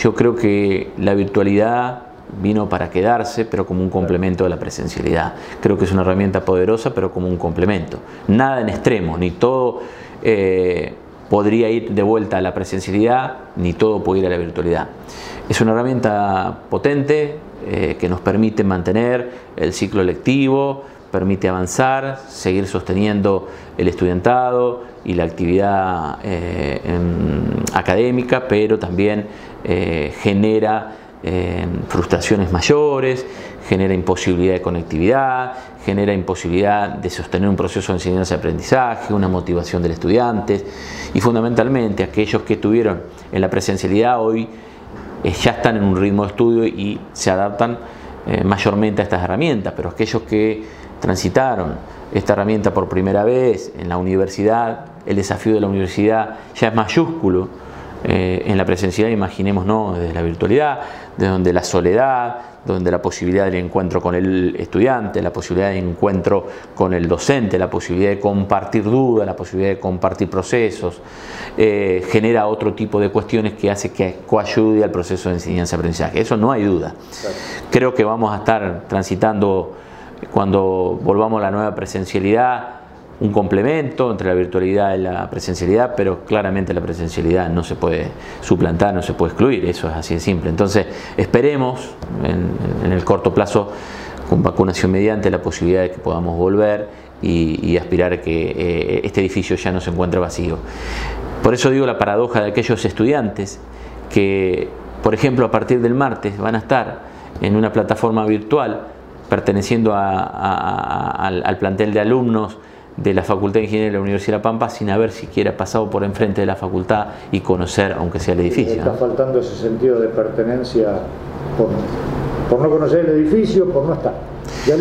yo creo que la virtualidad vino para quedarse, pero como un complemento de la presencialidad. Creo que es una herramienta poderosa, pero como un complemento. Nada en extremo, ni todo eh, podría ir de vuelta a la presencialidad, ni todo puede ir a la virtualidad. Es una herramienta potente eh, que nos permite mantener el ciclo lectivo, permite avanzar, seguir sosteniendo el estudiantado y la actividad eh, académica, pero también genera frustraciones mayores, genera imposibilidad de conectividad, genera imposibilidad de sostener un proceso de enseñanza-aprendizaje, una motivación del estudiante. Y fundamentalmente aquellos que tuvieron en la presencialidad hoy eh, ya están en un ritmo de estudio y se adaptan eh, mayormente a estas herramientas, pero aquellos que transitaron esta herramienta por primera vez en la universidad, el desafío de la universidad ya es mayúsculo eh, en la presencialidad, imaginémonos desde la virtualidad, de donde la soledad, donde la posibilidad del encuentro con el estudiante, la posibilidad de encuentro con el docente, la posibilidad de compartir dudas, la posibilidad de compartir procesos, eh, genera otro tipo de cuestiones que hace que coayude al proceso de enseñanza-aprendizaje. Eso no hay duda. Creo que vamos a estar transitando, cuando volvamos a la nueva presencialidad, un complemento entre la virtualidad y la presencialidad, pero claramente la presencialidad no se puede suplantar, no se puede excluir, eso es así de simple. Entonces, esperemos en, el corto plazo, con vacunación mediante, la posibilidad de que podamos volver y, aspirar a que eh, este edificio ya no se encuentre vacío. Por eso digo la paradoja de aquellos estudiantes que, por ejemplo, a partir del martes van a estar en una plataforma virtual perteneciendo al plantel de alumnos de la Facultad de Ingeniería de la Universidad de La Pampa sin haber siquiera pasado por enfrente de la facultad y conocer, aunque sea el edificio. Está faltando ese sentido de pertenencia por, por no conocer el edificio, por no estar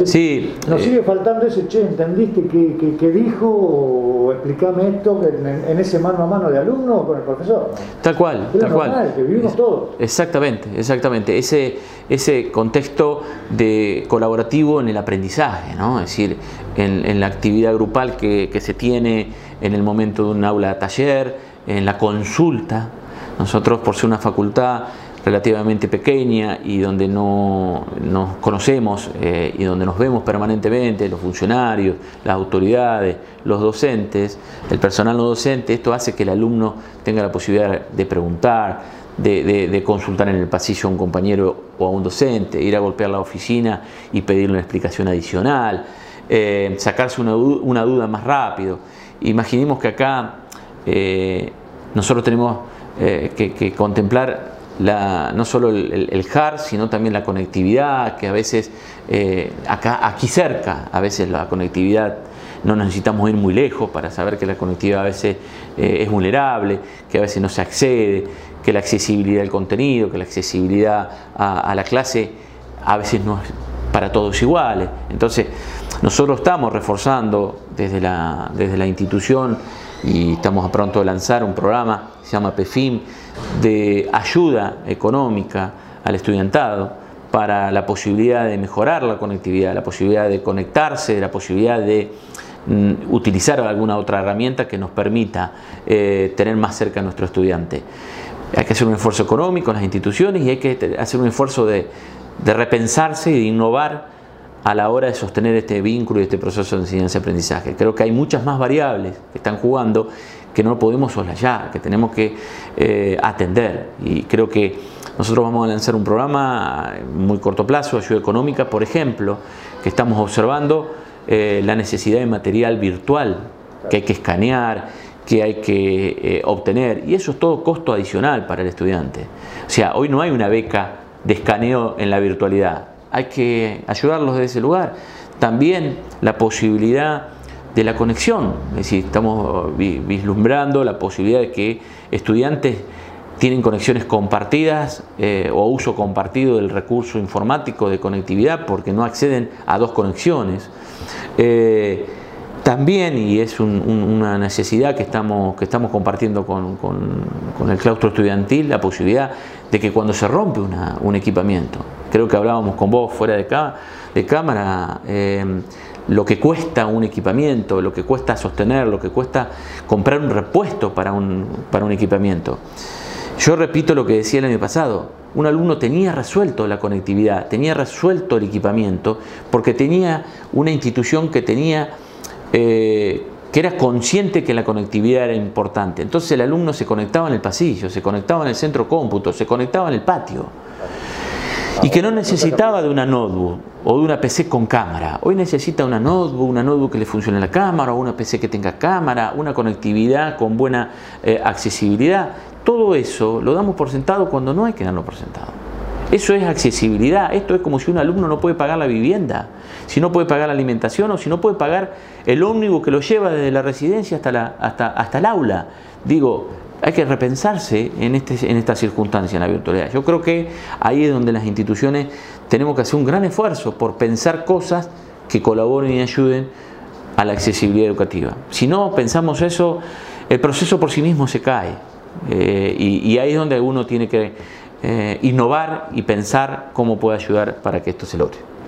sí, nos eh, sigue faltando ese, che, ¿entendiste qué, dijo? O explícame esto en, ese mano a mano de alumno con el profesor. Tal cual, tal cual. Que vivimos todos. Exactamente, exactamente. Ese, ese contexto de colaborativo en el aprendizaje, ¿no? Es decir, en, la actividad grupal que, que se tiene en el momento de un aula de taller, en la consulta. Nosotros, por ser una facultad relativamente pequeña y donde no nos conocemos eh, y donde nos vemos permanentemente, los funcionarios, las autoridades, los docentes, el personal no docente, esto hace que el alumno tenga la posibilidad de preguntar, de, consultar en el pasillo a un compañero o a un docente, ir a golpear la oficina y pedirle una explicación adicional, eh, sacarse una, duda más rápido. Imaginemos que acá eh, nosotros tenemos que contemplar no solo el, el, HAR, sino también la conectividad, que a veces eh, acá, aquí cerca, a veces la conectividad no necesitamos ir muy lejos para saber que la conectividad a veces eh, es vulnerable, que a veces no se accede, que la accesibilidad del contenido, que la accesibilidad a, la clase a veces no es para todos iguales. Entonces, nosotros estamos reforzando desde la, desde la institución y estamos a pronto de lanzar un programa que se llama PEFIM de ayuda económica al estudiantado para la posibilidad de mejorar la conectividad, la posibilidad de conectarse, la posibilidad de mm, utilizar alguna otra herramienta que nos permita eh, tener más cerca a nuestro estudiante. Hay que hacer un esfuerzo económico en las instituciones y hay que hacer un esfuerzo de, de repensarse y de innovar a la hora de sostener este vínculo y este proceso de enseñanza-aprendizaje. Creo que hay muchas más variables que están jugando que no podemos soslayar, que tenemos que eh, atender. Y creo que nosotros vamos a lanzar un programa muy corto plazo, ayuda económica, por ejemplo, que estamos observando eh, la necesidad de material virtual que hay que escanear, que hay que eh, obtener. Y eso es todo costo adicional para el estudiante. O sea, hoy no hay una beca de escaneo en la virtualidad. Hay que ayudarlos desde ese lugar. También la posibilidad de la conexión, es decir, estamos vislumbrando la posibilidad de que estudiantes tienen conexiones compartidas eh, o uso compartido del recurso informático de conectividad porque no acceden a dos conexiones. Eh, también, y es una necesidad que estamos, que estamos compartiendo con, el claustro estudiantil, la posibilidad de que cuando se rompe un equipamiento, creo que hablábamos con vos fuera de, de cámara, eh, lo que cuesta un equipamiento, lo que cuesta sostener, lo que cuesta comprar un repuesto para un, para un equipamiento. Yo repito lo que decía el año pasado, un alumno tenía resuelto la conectividad, tenía resuelto el equipamiento, porque tenía una institución que tenía... Eh, que era consciente que la conectividad era importante. Entonces el alumno se conectaba en el pasillo, se conectaba en el centro cómputo, se conectaba en el patio. Y que no necesitaba de una notebook o de una PC con cámara. Hoy necesita una notebook, una notebook que le funcione la cámara, o una PC que tenga cámara, una conectividad con buena eh, accesibilidad. Todo eso lo damos por sentado cuando no hay que darlo por sentado. Eso es accesibilidad. Esto es como si un alumno no puede pagar la vivienda, si no puede pagar la alimentación o si no puede pagar el ómnibus que lo lleva desde la residencia hasta, la, hasta, hasta el aula. Digo, hay que repensarse en, este, en esta circunstancia, en la virtualidad. Yo creo que ahí es donde las instituciones tenemos que hacer un gran esfuerzo por pensar cosas que colaboren y ayuden a la accesibilidad educativa. Si no pensamos eso, el proceso por sí mismo se cae. Eh, y, ahí es donde uno tiene que eh, innovar y pensar cómo puede ayudar para que esto se logre.